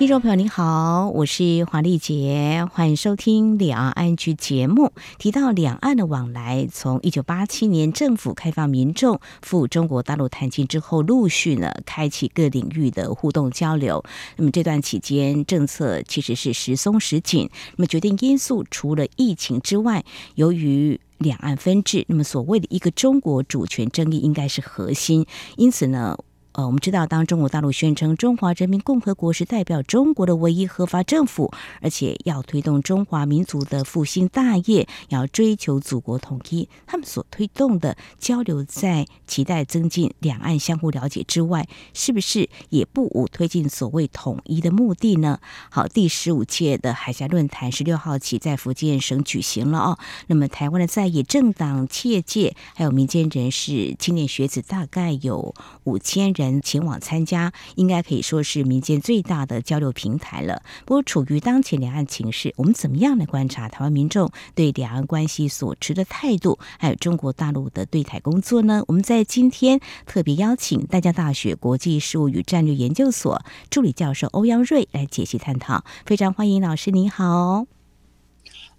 听众朋友您好，我是黄丽杰，欢迎收听两岸 ING 节目。提到两岸的往来，从一九八七年政府开放民众赴中国大陆探亲之后，陆续呢开启各领域的互动交流。那么这段期间，政策其实是时松时紧。那么决定因素除了疫情之外，由于两岸分治，那么所谓的一个中国主权争议应该是核心，因此呢。呃，我们知道，当中国大陆宣称中华人民共和国是代表中国的唯一合法政府，而且要推动中华民族的复兴大业，要追求祖国统一，他们所推动的交流，在期待增进两岸相互了解之外，是不是也不无推进所谓统一的目的呢？好，第十五届的海峡论坛十六号起在福建省举行了哦。那么，台湾的在野政党、企业界还有民间人士、青年学子，大概有五千人。人前往参加，应该可以说是民间最大的交流平台了。不过，处于当前两岸情势，我们怎么样来观察台湾民众对两岸关系所持的态度，还有中国大陆的对台工作呢？我们在今天特别邀请淡江大学国际事务与战略研究所助理教授欧阳瑞来解析探讨。非常欢迎老师，您好。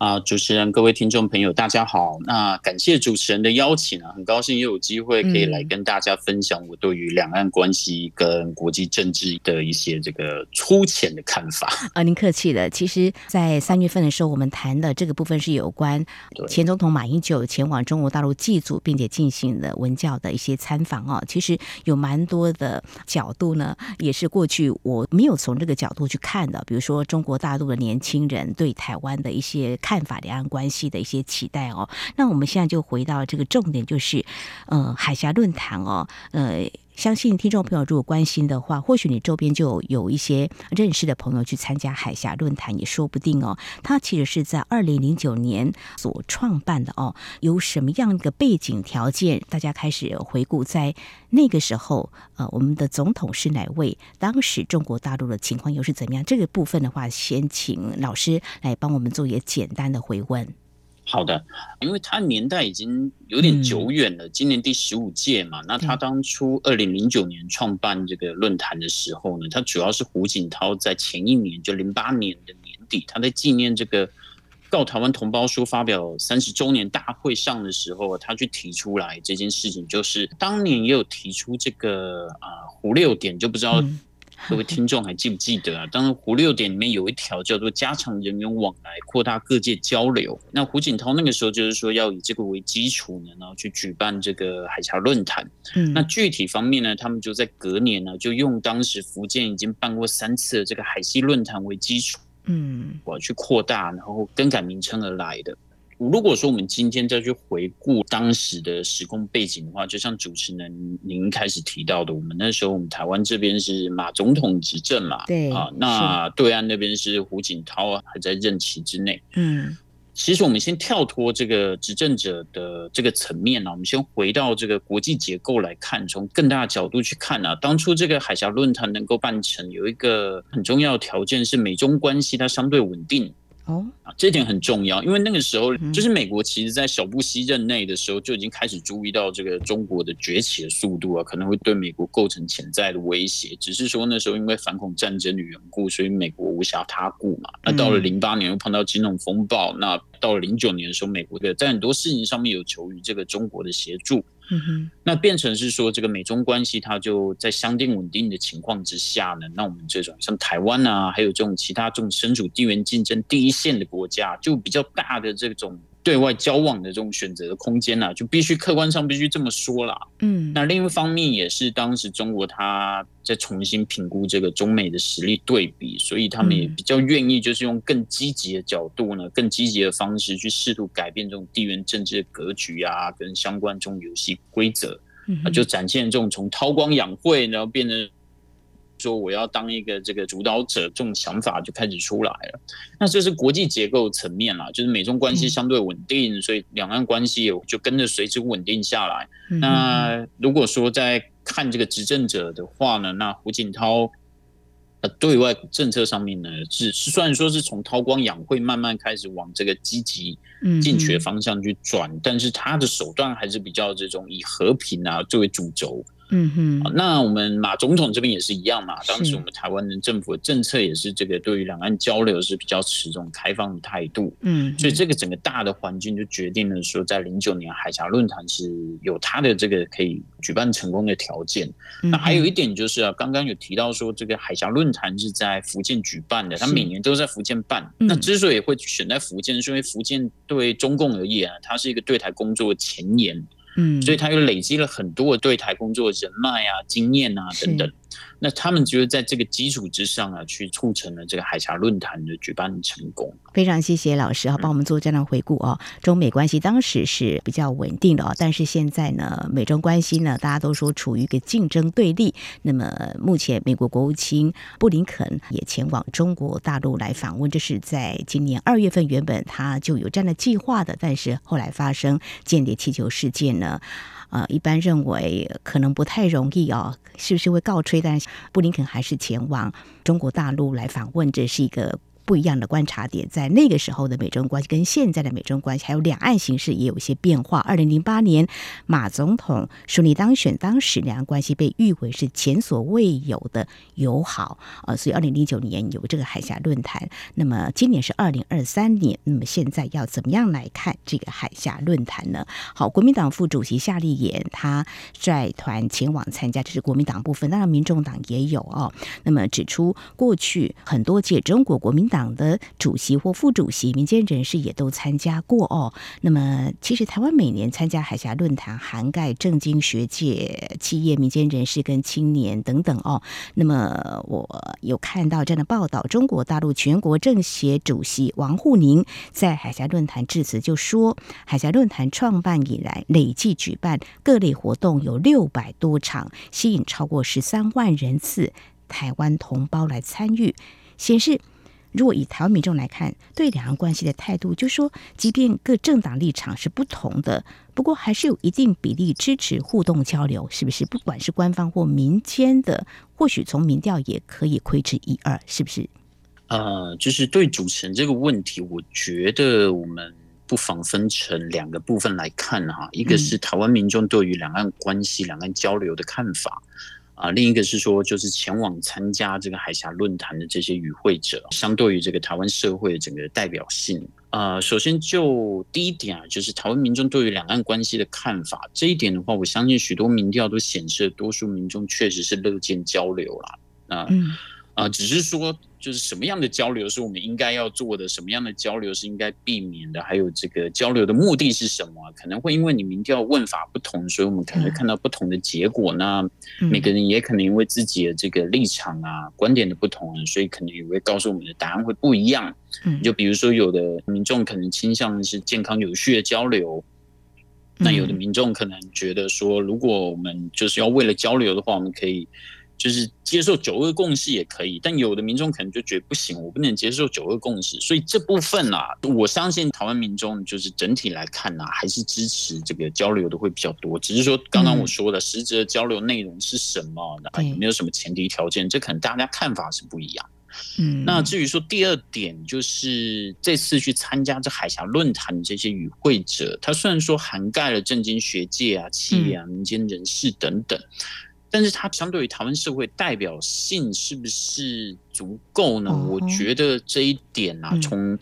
啊，主持人，各位听众朋友，大家好。那感谢主持人的邀请啊，很高兴又有机会可以来跟大家分享我对于两岸关系跟国际政治的一些这个粗浅的看法。啊，您客气了。其实，在三月份的时候，我们谈的这个部分是有关前总统马英九前往中国大陆祭祖，并且进行了文教的一些参访啊。其实有蛮多的角度呢，也是过去我没有从这个角度去看的。比如说，中国大陆的年轻人对台湾的一些看看法，两岸关系的一些期待哦，那我们现在就回到这个重点，就是呃海峡论坛哦，呃，相信听众朋友如果关心的话，或许你周边就有，一些认识的朋友去参加海峡论坛也说不定哦。它其实是在二零零九年所创办的哦，有什么样一个背景条件？大家开始回顾，在那个时候，呃，我们的总统是哪位？当时中国大陆的情况又是怎么样？这个部分的话，先请老师来帮我们做一个简单。单的回问，好的，因为他年代已经有点久远了，嗯、今年第十五届嘛，那他当初二零零九年创办这个论坛的时候呢，他主要是胡锦涛在前一年，就零八年的年底，他在纪念这个《告台湾同胞书》发表三十周年大会上的时候，他去提出来这件事情，就是当年也有提出这个啊、呃、胡六点，就不知道、嗯。各位听众还记不记得啊？当然，胡六点里面有一条叫做加强人员往来，扩大各界交流。那胡锦涛那个时候就是说要以这个为基础呢，然后去举办这个海峡论坛。嗯，那具体方面呢，他们就在隔年呢，就用当时福建已经办过三次的这个海西论坛为基础，嗯，我去扩大，然后更改名称而来的。如果说我们今天再去回顾当时的时空背景的话，就像主持人您开始提到的，我们那时候我们台湾这边是马总统执政嘛，对啊，那对岸那边是胡锦涛还在任期之内。嗯，其实我们先跳脱这个执政者的这个层面呢，我们先回到这个国际结构来看，从更大的角度去看啊，当初这个海峡论坛能够办成，有一个很重要的条件是美中关系它相对稳定。哦，啊，这点很重要，因为那个时候就是美国，其实，在小布希任内的时候就已经开始注意到这个中国的崛起的速度啊，可能会对美国构成潜在的威胁。只是说那时候因为反恐战争的缘故，所以美国无暇他顾嘛。那到了零八年又碰到金融风暴，那到了零九年的时候，美国的在很多事情上面有求于这个中国的协助。哼，那变成是说，这个美中关系它就在相对稳定的情况之下呢，那我们这种像台湾啊，还有这种其他这种身处地缘竞争第一线的国家，就比较大的这种。对外交往的这种选择的空间呢，就必须客观上必须这么说啦。嗯，那另一方面也是当时中国他在重新评估这个中美的实力对比，所以他们也比较愿意就是用更积极的角度呢，更积极的方式去试图改变这种地缘政治的格局啊，跟相关这种游戏规则，那就展现这种从韬光养晦，然后变成。说我要当一个这个主导者，这种想法就开始出来了。那这是国际结构层面啦，就是美中关系相对稳定，所以两岸关系也就跟着随之稳定下来。那如果说在看这个执政者的话呢，那胡锦涛呃，对外政策上面呢，是虽然说是从韬光养晦慢慢开始往这个积极进取的方向去转，嗯、但是他的手段还是比较这种以和平啊作为主轴。嗯哼，那我们马总统这边也是一样嘛。当时我们台湾的政府的政策也是这个，对于两岸交流是比较持这种开放的态度。嗯，所以这个整个大的环境就决定了说，在零九年海峡论坛是有它的这个可以举办成功的条件。那还有一点就是啊，刚刚有提到说，这个海峡论坛是在福建举办的，它每年都在福建办。那之所以会选在福建，是因为福建对中共而言啊，它是一个对台工作的前沿。嗯，所以他又累积了很多对台工作的人脉啊、经验啊等等。那他们就是在这个基础之上啊，去促成了这个海峡论坛的举办成功。非常谢谢老师啊，帮我们做这样的回顾哦。中美关系当时是比较稳定的哦，但是现在呢，美中关系呢，大家都说处于一个竞争对立。那么目前美国国务卿布林肯也前往中国大陆来访问，这是在今年二月份原本他就有这样的计划的，但是后来发生间谍气球事件呢。呃，一般认为可能不太容易哦，是不是会告吹？但是布林肯还是前往中国大陆来访问，这是一个。不一样的观察点，在那个时候的美中关系跟现在的美中关系，还有两岸形势也有一些变化。二零零八年马总统顺利当选，当时两岸关系被誉为是前所未有的友好啊，所以二零零九年有这个海峡论坛。那么今年是二零二三年，那么现在要怎么样来看这个海峡论坛呢？好，国民党副主席夏立言他率团前往参加，这是国民党部分，当然民众党也有哦。那么指出过去很多届中国国民党。党的主席或副主席、民间人士也都参加过哦。那么，其实台湾每年参加海峡论坛，涵盖政经学界、企业、民间人士跟青年等等哦。那么，我有看到这样的报道：中国大陆全国政协主席王沪宁在海峡论坛致辞，就说，海峡论坛创办以来，累计举办各类活动有六百多场，吸引超过十三万人次台湾同胞来参与，显示。如果以台湾民众来看，对两岸关系的态度，就说，即便各政党立场是不同的，不过还是有一定比例支持互动交流，是不是？不管是官方或民间的，或许从民调也可以窥知一二，是不是？呃，就是对主持人这个问题，我觉得我们不妨分成两个部分来看哈，一个是台湾民众对于两岸关系、两岸交流的看法。啊，另一个是说，就是前往参加这个海峡论坛的这些与会者，相对于这个台湾社会的整个代表性。啊，首先就第一点啊，就是台湾民众对于两岸关系的看法，这一点的话，我相信许多民调都显示，多数民众确实是乐见交流啦。啊，嗯。啊，只是说，就是什么样的交流是我们应该要做的，什么样的交流是应该避免的，还有这个交流的目的是什么？可能会因为你民调问法不同，所以我们可能会看到不同的结果。那每个人也可能因为自己的这个立场啊、观点的不同，所以可能也会告诉我们的答案会不一样。就比如说，有的民众可能倾向的是健康有序的交流，那有的民众可能觉得说，如果我们就是要为了交流的话，我们可以。就是接受九二共识也可以，但有的民众可能就觉得不行，我不能接受九二共识。所以这部分啊，我相信台湾民众就是整体来看啊，还是支持这个交流的会比较多。只是说刚刚我说的、嗯、实质的交流内容是什么，那有没有什么前提条件，这可能大家看法是不一样。嗯，那至于说第二点，就是这次去参加这海峡论坛的这些与会者，他虽然说涵盖了政经学界啊、企业啊、民间人士等等。但是它相对于台湾社会代表性是不是足够呢？我觉得这一点啊，从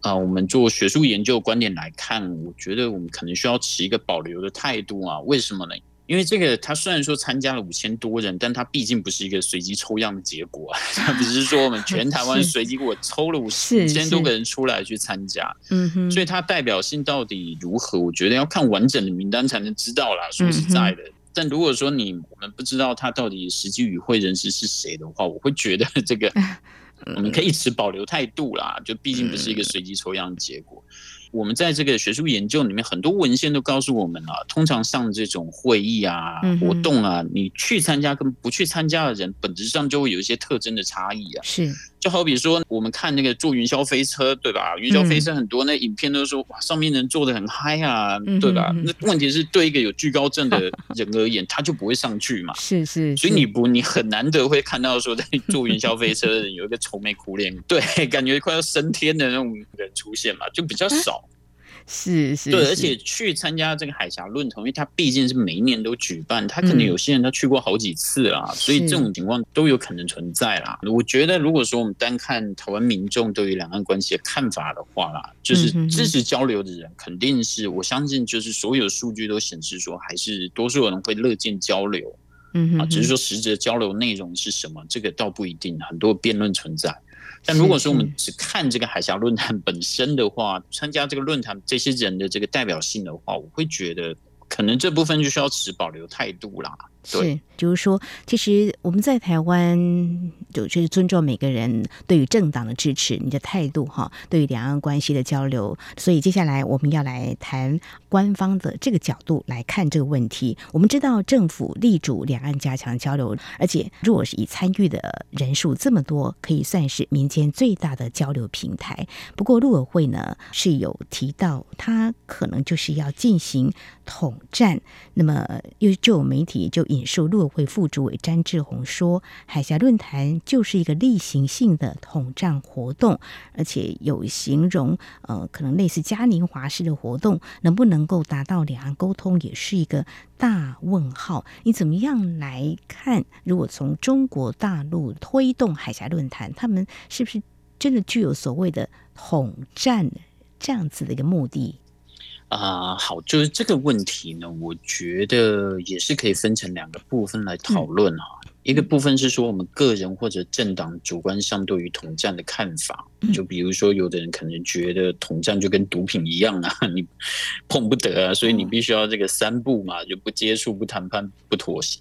啊我们做学术研究观点来看，我觉得我们可能需要持一个保留的态度啊。为什么呢？因为这个他虽然说参加了五千多人，但他毕竟不是一个随机抽样的结果，他不是说我们全台湾 随机给我抽了五千多个人出来去参加，嗯哼，所以它代表性到底如何？我觉得要看完整的名单才能知道啦。说实在的。但如果说你我们不知道他到底实际与会人士是谁的话，我会觉得这个 我们可以持保留态度啦。就毕竟不是一个随机抽样的结果。我们在这个学术研究里面，很多文献都告诉我们啊，通常上这种会议啊、活动啊，你去参加跟不去参加的人，本质上就会有一些特征的差异啊。是。就好比说，我们看那个坐云霄飞车，对吧？云霄飞车很多那影片都说，哇，上面人坐的很嗨啊，对吧？那问题是对一个有惧高症的人而言，他就不会上去嘛。是是，所以你不，你很难得会看到说，在坐云霄飞车的人有一个愁眉苦脸，对，感觉快要升天的那种人出现嘛，就比较少。是是，对，而且去参加这个海峡论坛，因为它毕竟是每一年都举办，他可能有些人他去过好几次啦，嗯、所以这种情况都有可能存在啦。我觉得，如果说我们单看台湾民众对于两岸关系的看法的话啦，就是支持交流的人肯定是，我相信就是所有数据都显示说，还是多数人会乐见交流，嗯啊，只是说实质交流内容是什么，这个倒不一定，很多辩论存在。但如果说我们只看这个海峡论坛本身的话，参加这个论坛这些人的这个代表性的话，我会觉得可能这部分就需要持保留态度啦。是，就是说，其实我们在台湾就是尊重每个人对于政党的支持，你的态度哈，对于两岸关系的交流。所以接下来我们要来谈官方的这个角度来看这个问题。我们知道政府力主两岸加强交流，而且如果是以参与的人数这么多，可以算是民间最大的交流平台。不过陆委会呢是有提到，他可能就是要进行统战。那么又就有媒体就。引述陆委会副主委詹志宏说：“海峡论坛就是一个例行性的统战活动，而且有形容，呃，可能类似嘉年华式的活动，能不能够达到两岸沟通，也是一个大问号。你怎么样来看？如果从中国大陆推动海峡论坛，他们是不是真的具有所谓的统战这样子的一个目的？”啊、呃，好，就是这个问题呢，我觉得也是可以分成两个部分来讨论哈。嗯、一个部分是说我们个人或者政党主观上对于统战的看法，嗯、就比如说有的人可能觉得统战就跟毒品一样啊，你碰不得啊，所以你必须要这个三不嘛，就不接触、不谈判、不妥协。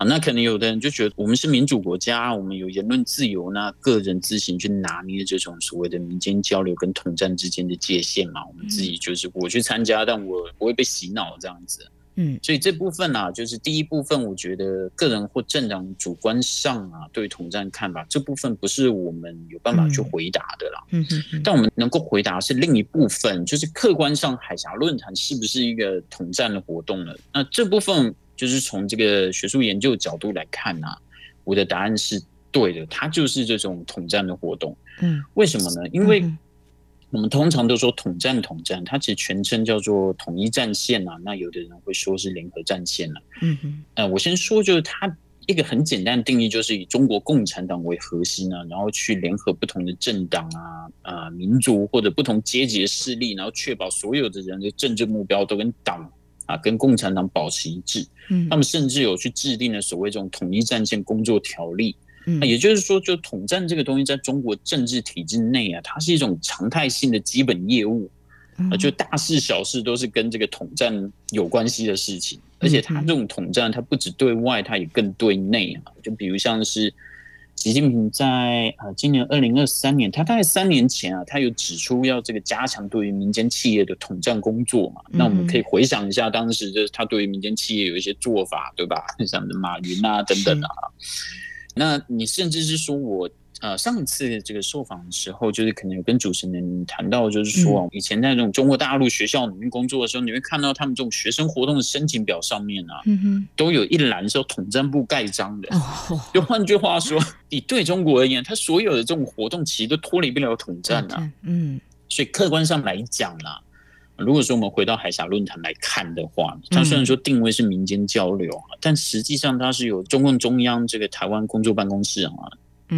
啊，那可能有的人就觉得我们是民主国家，我们有言论自由，那个人自行去拿捏这种所谓的民间交流跟统战之间的界限嘛。我们自己就是我去参加，但我不会被洗脑这样子。嗯，所以这部分啊，就是第一部分，我觉得个人或政党主观上啊，对统战看法这部分不是我们有办法去回答的啦。嗯嗯，但我们能够回答是另一部分，就是客观上海峡论坛是不是一个统战的活动呢？那这部分。就是从这个学术研究角度来看啊，我的答案是对的，它就是这种统战的活动。嗯，为什么呢？因为我们通常都说统战，统战，它其实全称叫做统一战线啊。那有的人会说是联合战线啊。嗯嗯。呃，我先说，就是它一个很简单的定义，就是以中国共产党为核心啊，然后去联合不同的政党啊、啊民族或者不同阶级的势力，然后确保所有的人的政治目标都跟党。啊，跟共产党保持一致，嗯，他们甚至有去制定了所谓这种统一战线工作条例，嗯，那也就是说，就统战这个东西，在中国政治体制内啊，它是一种常态性的基本业务，啊，就大事小事都是跟这个统战有关系的事情，而且它这种统战，它不只对外，它也更对内啊，就比如像是。习近平在呃，今年二零二三年，他大概三年前啊，他有指出要这个加强对于民间企业的统战工作嘛。那我们可以回想一下，当时就是他对于民间企业有一些做法，对吧？像马云啊等等啊。那你甚至是说我。呃，上次这个受访的时候，就是可能有跟主持人谈到，就是说，以前在这种中国大陆学校里面工作的时候，你会看到他们这种学生活动的申请表上面啊，都有一栏是由统战部盖章的。就换句话说，你对中国而言，他所有的这种活动其实都脱离不了统战啊。嗯，所以客观上来讲呢，如果说我们回到海峡论坛来看的话，它虽然说定位是民间交流，但实际上它是由中共中央这个台湾工作办公室啊。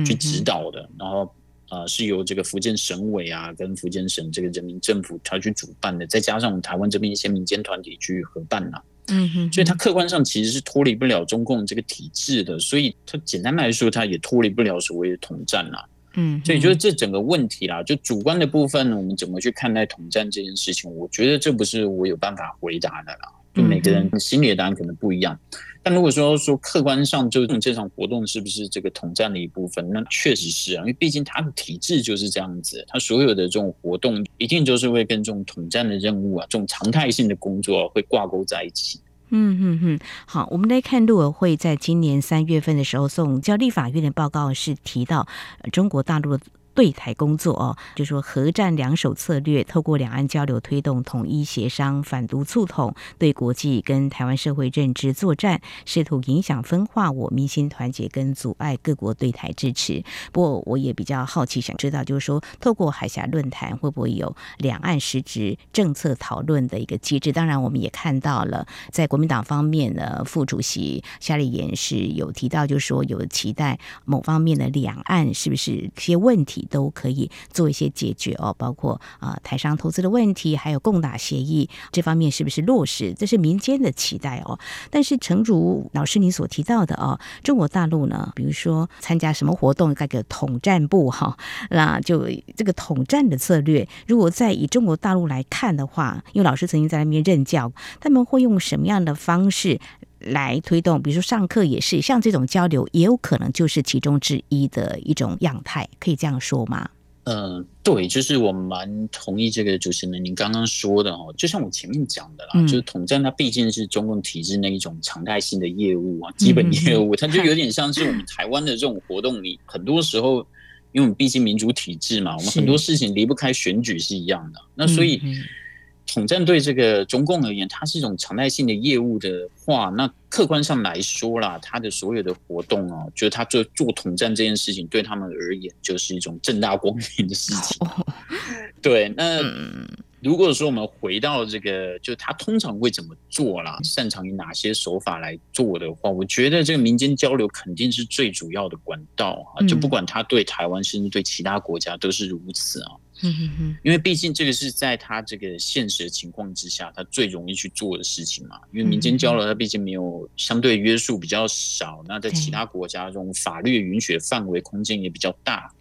去指导的，然后呃是由这个福建省委啊跟福建省这个人民政府他去主办的，再加上我们台湾这边一些民间团体去合办呐、啊，嗯哼，所以它客观上其实是脱离不了中共这个体制的，所以它简单来说，它也脱离不了所谓的统战呐、啊，嗯，所以就是这整个问题啦，就主观的部分，我们怎么去看待统战这件事情，我觉得这不是我有办法回答的啦，就每个人心里的答案可能不一样。但如果说说客观上，就这场活动是不是这个统战的一部分？那确实是啊，因为毕竟它的体制就是这样子，它所有的这种活动一定就是会跟这种统战的任务啊，这种常态性的工作会挂钩在一起。嗯嗯嗯，好，我们来看陆委会在今年三月份的时候送交立法院的报告是提到中国大陆的。对台工作哦，就说核战两手策略，透过两岸交流推动统一协商，反独促统，对国际跟台湾社会认知作战，试图影响分化我民心团结跟阻碍各国对台支持。不过我也比较好奇，想知道就是说，透过海峡论坛会不会有两岸实质政策讨论的一个机制？当然，我们也看到了在国民党方面呢，副主席夏立言是有提到，就是说有期待某方面的两岸是不是一些问题。都可以做一些解决哦，包括啊、台商投资的问题，还有共打协议这方面是不是落实？这是民间的期待哦。但是诚如老师你所提到的哦，中国大陆呢，比如说参加什么活动，那个统战部哈，那就这个统战的策略，如果在以中国大陆来看的话，因为老师曾经在那边任教，他们会用什么样的方式？来推动，比如说上课也是，像这种交流也有可能就是其中之一的一种样态，可以这样说吗？嗯、呃，对，就是我蛮同意这个主持人您刚刚说的哦，就像我前面讲的啦，嗯、就是统战它毕竟是中共体制那一种常态性的业务啊，基本业务，嗯、它就有点像是我们台湾的这种活动里，很多时候因为我们毕竟民主体制嘛，我们很多事情离不开选举是一样的，那所以。统战对这个中共而言，它是一种常态性的业务的话，那客观上来说啦，它的所有的活动啊，就是他做做统战这件事情，对他们而言就是一种正大光明的事情。对，那如果说我们回到这个，就他通常会怎么做啦，擅长于哪些手法来做的话，我觉得这个民间交流肯定是最主要的管道啊，就不管他对台湾，甚至对其他国家都是如此啊。嗯哼哼，因为毕竟这个是在他这个现实的情况之下，他最容易去做的事情嘛。因为民间交流，它毕竟没有相对约束比较少，那在其他国家这种法律允许的范围空间也比较大，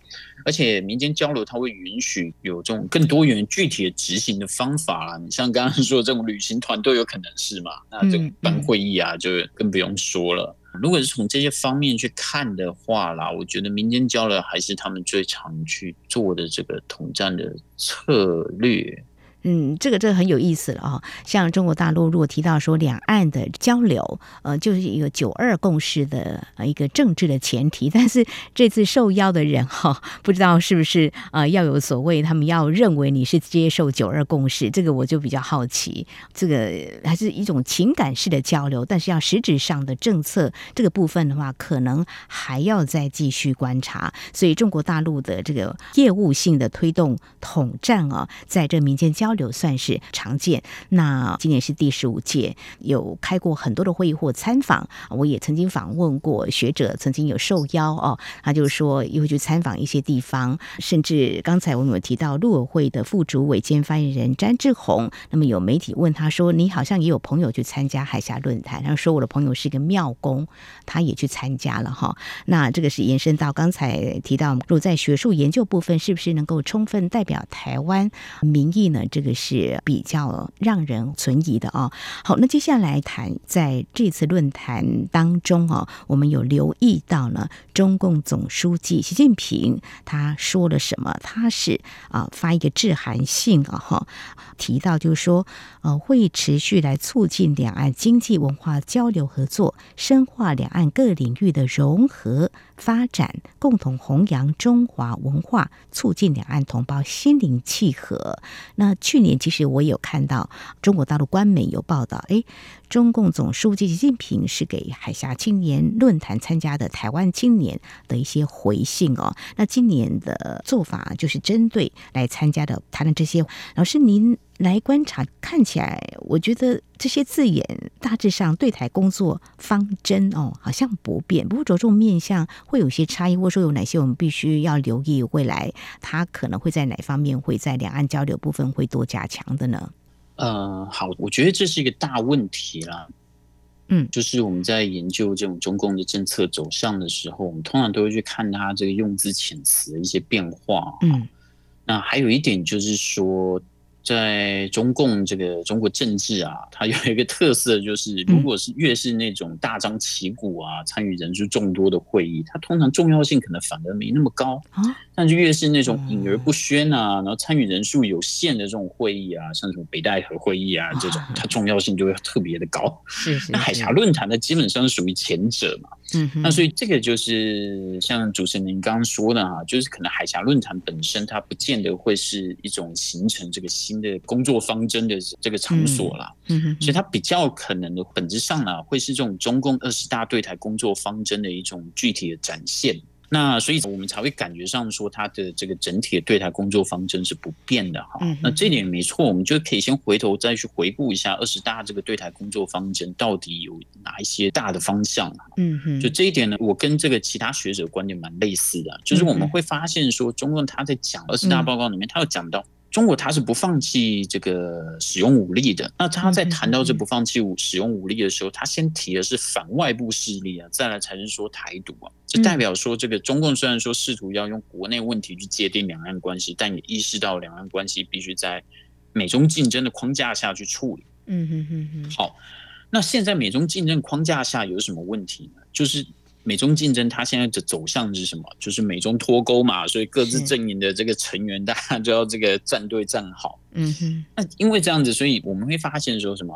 而且民间交流它会允许有这种更多元具体的执行的方法啦。你像刚刚说的这种旅行团都有可能是嘛，那这个办会议啊，就更不用说了。如果是从这些方面去看的话啦，我觉得民间交流还是他们最常去做的这个统战的策略。嗯，这个这个很有意思了啊！像中国大陆如果提到说两岸的交流，呃，就是一个九二共识的呃一个政治的前提。但是这次受邀的人哈，不知道是不是呃要有所谓，他们要认为你是接受九二共识，这个我就比较好奇。这个还是一种情感式的交流，但是要实质上的政策这个部分的话，可能还要再继续观察。所以中国大陆的这个业务性的推动统战啊，在这民间交交流算是常见。那今年是第十五届，有开过很多的会议或参访。我也曾经访问过学者，曾经有受邀哦。他就说，又去参访一些地方，甚至刚才我们有提到陆委会的副主委兼发言人詹志宏。那么有媒体问他说：“你好像也有朋友去参加海峡论坛？”他说：“我的朋友是一个庙公，他也去参加了哈。”那这个是延伸到刚才提到，如在学术研究部分，是不是能够充分代表台湾民意呢？这这个是比较让人存疑的啊。好，那接下来谈在这次论坛当中啊，我们有留意到呢，中共总书记习近平他说了什么？他是啊发一个致函信啊哈，提到就是说呃会持续来促进两岸经济文化交流合作，深化两岸各领域的融合发展，共同弘扬中华文化，促进两岸同胞心灵契合。那去年其实我有看到中国大陆官媒有报道，哎，中共总书记习近平是给海峡青年论坛参加的台湾青年的一些回信哦。那今年的做法就是针对来参加的谈的这些，老师您来观察，看起来我觉得这些字眼大致上对台工作方针哦好像不变，不过着重面向会有些差异，或者说有哪些我们必须要留意，未来它可能会在哪方面会在两岸交流部分会多。加强的呢？呃，好，我觉得这是一个大问题啦。嗯，就是我们在研究这种中共的政策走向的时候，我们通常都会去看它这个用字遣词的一些变化。嗯，那还有一点就是说。在中共这个中国政治啊，它有一个特色，就是如果是越是那种大张旗鼓啊，参与人数众多的会议，它通常重要性可能反而没那么高。但但是越是那种隐而不宣啊，然后参与人数有限的这种会议啊，像什么北戴河会议啊这种，它重要性就会特别的高。是是。那海峡论坛呢，基本上是属于前者嘛。嗯。那所以这个就是像主持人您刚刚说的啊，就是可能海峡论坛本身它不见得会是一种形成这个新的工作方针的这个场所啦。嗯哼。所以它比较可能的本质上呢，会是这种中共二十大对台工作方针的一种具体的展现。那所以，我们才会感觉上说，他的这个整体的对台工作方针是不变的哈。那这点没错，我们就可以先回头再去回顾一下二十大这个对台工作方针到底有哪一些大的方向。嗯哼，就这一点呢，我跟这个其他学者观点蛮类似的，就是我们会发现说，中共他在讲二十大报告里面，他有讲到。中国它是不放弃这个使用武力的。那他在谈到这不放弃武使用武力的时候，他先提的是反外部势力啊，再来才是说台独啊。这代表说，这个中共虽然说试图要用国内问题去界定两岸关系，但也意识到两岸关系必须在美中竞争的框架下去处理。嗯哼哼哼。好，那现在美中竞争框架下有什么问题呢？就是。美中竞争，它现在的走向是什么？就是美中脱钩嘛，所以各自阵营的这个成员，大家就要这个站队站好。嗯哼。那因为这样子，所以我们会发现说什么？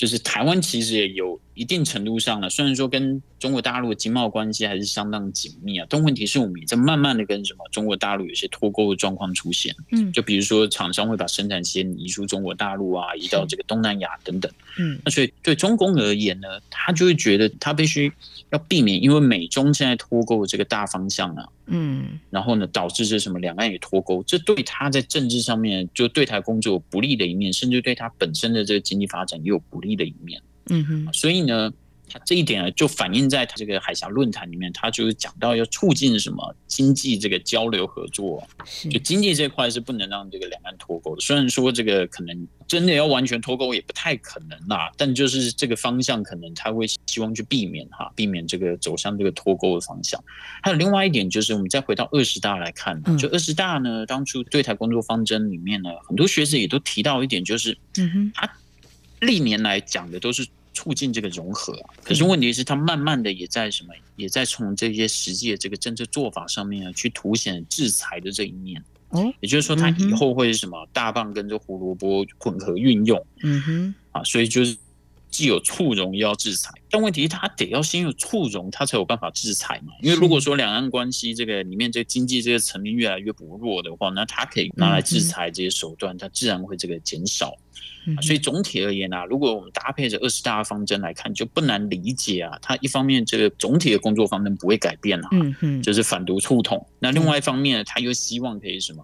就是台湾其实也有一定程度上呢，虽然说跟中国大陆的经贸关系还是相当紧密啊，但问题是我们也在慢慢的跟什么中国大陆有些脱钩的状况出现。嗯，就比如说厂商会把生产线移出中国大陆啊，移到这个东南亚等等。嗯，那所以对中共而言呢，他就会觉得他必须要避免，因为美中现在脱钩的这个大方向啊。嗯，然后呢，导致这什么两岸也脱钩，这对他在政治上面就对台工作有不利的一面，甚至对他本身的这个经济发展也有不利的一面。嗯哼，所以呢。他这一点呢，就反映在他这个海峡论坛里面，他就是讲到要促进什么经济这个交流合作，就经济这块是不能让这个两岸脱钩的。虽然说这个可能真的要完全脱钩也不太可能啦，但就是这个方向可能他会希望去避免哈，避免这个走向这个脱钩的方向。还有另外一点就是，我们再回到二十大来看，就二十大呢，当初对台工作方针里面呢，很多学者也都提到一点，就是嗯哼，他历年来讲的都是。促进这个融合啊，可是问题是，他慢慢的也在什么，也在从这些实际的这个政策做法上面啊，去凸显制裁的这一面。哦，也就是说，他以后会是什么大棒跟这胡萝卜混合运用。嗯哼，啊，所以就是既有促融又要制裁，但问题是，他得要先有促融，他才有办法制裁嘛。因为如果说两岸关系这个里面这个经济这个层面越来越薄弱的话，那他可以拿来制裁这些手段，他自然会这个减少。所以总体而言啊，如果我们搭配着二十大方针来看，就不难理解啊。它一方面这个总体的工作方针不会改变啊，就是反独促统。那另外一方面，他又希望可以什么？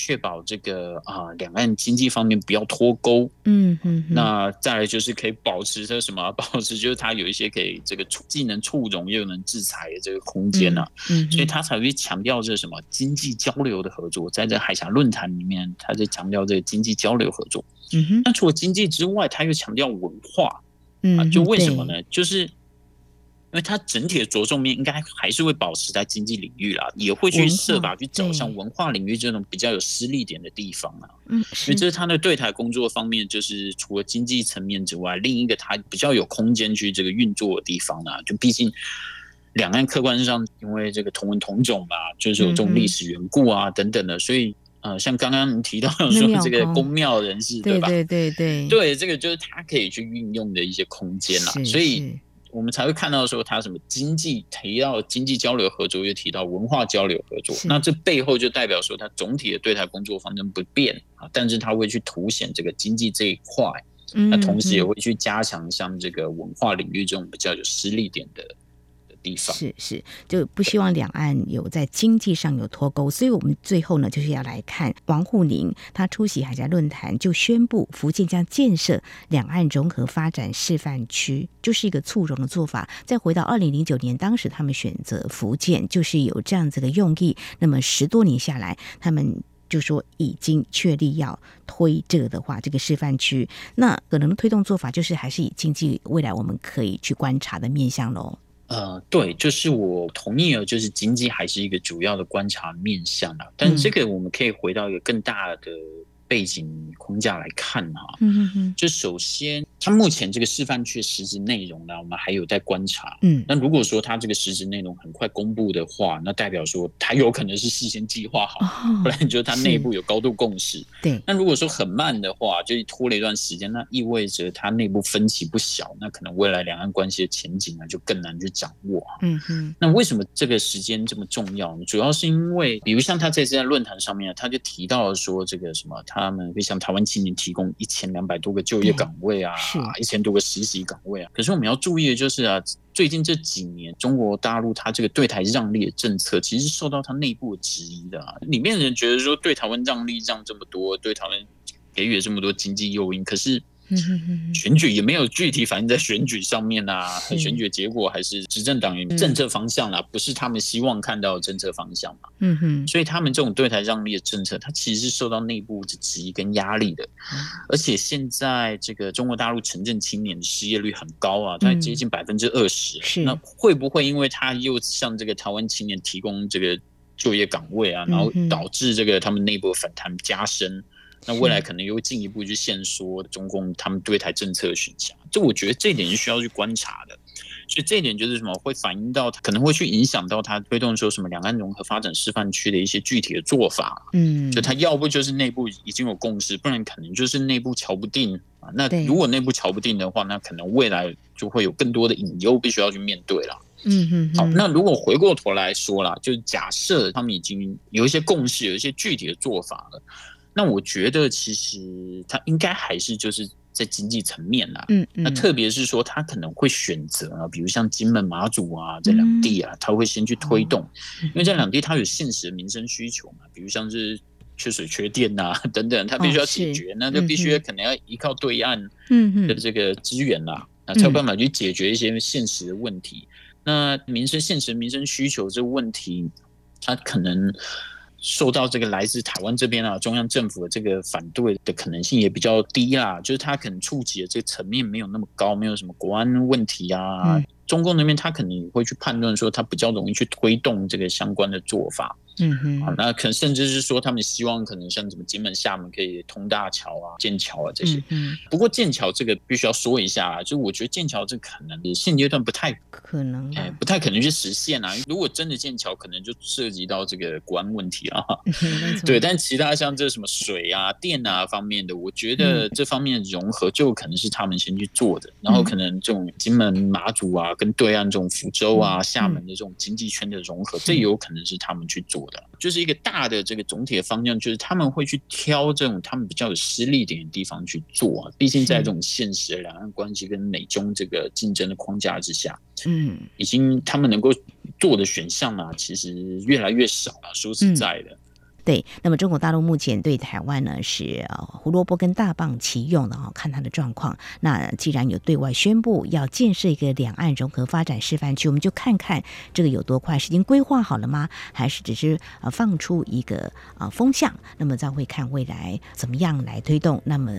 确保这个啊，两岸经济方面不要脱钩。嗯嗯。那再来就是可以保持着什么？保持就是它有一些可以这个既能促融又能制裁的这个空间呢。嗯。所以他才会强调这什么经济交流的合作，在这海峡论坛里面，他在强调这个经济交流合作。嗯哼，那除了经济之外，他又强调文化，嗯，啊，就为什么呢？就是因为它整体的着重面应该还是会保持在经济领域啦，也会去设法去找像文化领域这种比较有施力点的地方啊。嗯，所以这是他的对台工作方面，就是除了经济层面之外，另一个他比较有空间去这个运作的地方啊。就毕竟两岸客观上因为这个同文同种嘛，就是有这种历史缘故啊等等的，所以。呃，像刚刚你提到说这个宫庙人士，对吧？对对对对，对这个就是他可以去运用的一些空间啦，所以我们才会看到说他什么经济提到经济交流合作，又提到文化交流合作，那这背后就代表说他总体的对台工作方针不变啊，但是他会去凸显这个经济这一块，那同时也会去加强像这个文化领域这种比较有实力点的。是是，就不希望两岸有在经济上有脱钩，所以我们最后呢，就是要来看王沪宁他出席海峡论坛，就宣布福建将建设两岸融合发展示范区，就是一个促融的做法。再回到二零零九年，当时他们选择福建，就是有这样子的用意。那么十多年下来，他们就说已经确立要推这个的话，这个示范区，那可能推动做法就是还是以经济未来我们可以去观察的面向喽。呃，对，就是我同意了，就是经济还是一个主要的观察面向啊。但这个我们可以回到一个更大的背景框架来看哈。嗯嗯嗯。就首先，它目前这个示范区实质内容呢，我们还有待观察。嗯，那如果说它这个实质内容很快公布的话，那代表说它有可能是事先计划好，哦、不然就它内部有高度共识。对，那如果说很慢的话，就拖了一段时间，那意味着它内部分歧不小，那可能未来两岸关系的前景呢就更难去掌握。嗯哼，那为什么这个时间这么重要呢？主要是因为，比如像他这次在论坛上面，他就提到了说，这个什么，他们会向台湾青年提供一千两百多个就业岗位啊。啊，一千多个实习岗位啊！可是我们要注意的就是啊，最近这几年中国大陆它这个对台让利的政策，其实受到它内部的质疑的啊。里面的人觉得说，对台湾让利让这么多，对台湾给予了这么多经济诱因，可是。选举也没有具体反映在选举上面啊，选举结果还是执政党员政策方向啦，不是他们希望看到的政策方向嘛。嗯哼，所以他们这种对台让利的政策，它其实是受到内部的质疑跟压力的。而且现在这个中国大陆城镇青年的失业率很高啊，它接近百分之二十。是，那会不会因为他又向这个台湾青年提供这个就业岗位啊，然后导致这个他们内部反弹加深？那未来可能又进一步去限缩中共他们对台政策的选项，这我觉得这一点是需要去观察的。所以这一点就是什么，会反映到可能会去影响到他推动说什么两岸融合发展示范区的一些具体的做法。嗯，就他要不就是内部已经有共识，不然可能就是内部瞧不定啊。那如果内部瞧不定的话，那可能未来就会有更多的隐忧必须要去面对了。嗯嗯。好，那如果回过头来说啦，就假设他们已经有一些共识，有一些具体的做法了。那我觉得其实他应该还是就是在经济层面啦，嗯，那特别是说他可能会选择啊，比如像金门、马祖啊这两地啊，他会先去推动，因为这两地它有现实的民生需求嘛，比如像是缺水、缺电呐 等等，他必须要解决，那就必须可能要依靠对岸的这个资源啦，那才有办法去解决一些现实的问题。那民生现实民生需求这个问题，它可能。受到这个来自台湾这边啊，中央政府的这个反对的可能性也比较低啦，就是他可能触及的这个层面没有那么高，没有什么国安问题啊。嗯、中共那边他可能会去判断说，他比较容易去推动这个相关的做法。嗯哼，啊，那可能甚至是说，他们希望可能像什么金门、厦门可以通大桥啊、剑桥啊这些。嗯，不过剑桥这个必须要说一下啊，就我觉得剑桥这可能现阶段不太可能，哎，不太可能去实现啊。如果真的剑桥，可能就涉及到这个国安问题啊。对，但其他像这什么水啊、电啊方面的，我觉得这方面融合就可能是他们先去做的。然后可能这种金门、马祖啊，跟对岸这种福州啊、厦门的这种经济圈的融合，这有可能是他们去做的。就是一个大的这个总体的方向，就是他们会去挑这种他们比较有实力点的地方去做啊。毕竟在这种现实的两岸关系跟美中这个竞争的框架之下，嗯，已经他们能够做的选项啊，其实越来越少了。说实在的。对，那么中国大陆目前对台湾呢是呃胡萝卜跟大棒齐用的哦，看它的状况。那既然有对外宣布要建设一个两岸融合发展示范区，我们就看看这个有多快，是已经规划好了吗？还是只是呃放出一个啊风向？那么再会看未来怎么样来推动。那么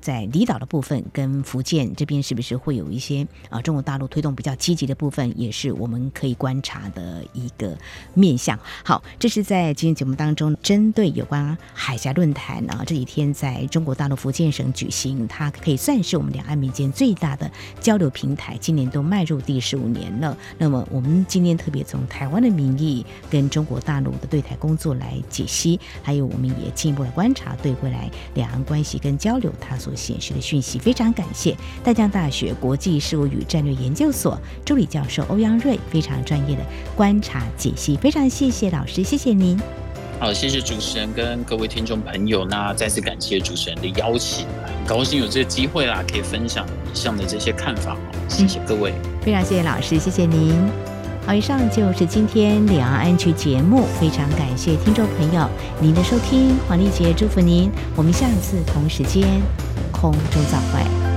在离岛的部分跟福建这边，是不是会有一些啊中国大陆推动比较积极的部分，也是我们可以观察的一个面向。好，这是在今天节目当中。针对有关海峡论坛啊，这几天在中国大陆福建省举行，它可以算是我们两岸民间最大的交流平台，今年都迈入第十五年了。那么我们今天特别从台湾的名义跟中国大陆的对台工作来解析，还有我们也进一步来观察对未来两岸关系跟交流它所显示的讯息。非常感谢淡江大学国际事务与战略研究所助理教授欧阳瑞非常专业的观察解析，非常谢谢老师，谢谢您。好，谢谢主持人跟各位听众朋友。那再次感谢主持人的邀请，很高兴有这个机会啦，可以分享以上的这些看法。谢谢各位，非常谢谢老师，谢谢您。好，以上就是今天两岸 ING 节目，非常感谢听众朋友您的收听，黄丽杰祝福您，我们下次同时间空中再会。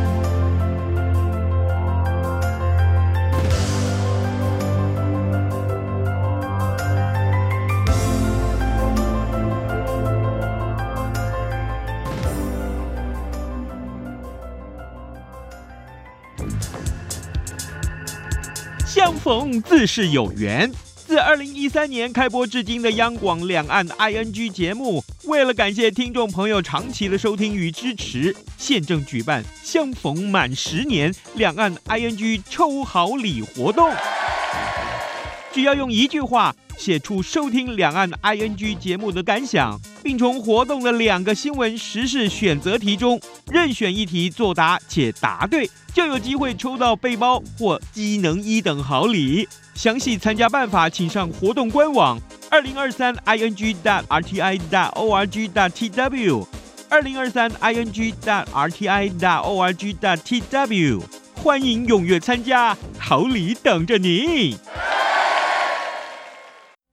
相逢自是有缘。自二零一三年开播至今的央广两岸 ING 节目，为了感谢听众朋友长期的收听与支持，现正举办相逢满十年两岸 ING 抽好礼活动。只要用一句话写出收听两岸 ING 节目的感想，并从活动的两个新闻时事选择题中任选一题作答且答对，就有机会抽到背包或机能一等好礼。详细参加办法，请上活动官网二零二三 ing dot rti dot org dot tw 二零二三 ing dot rti dot org dot tw，欢迎踊跃参加，好礼等着你。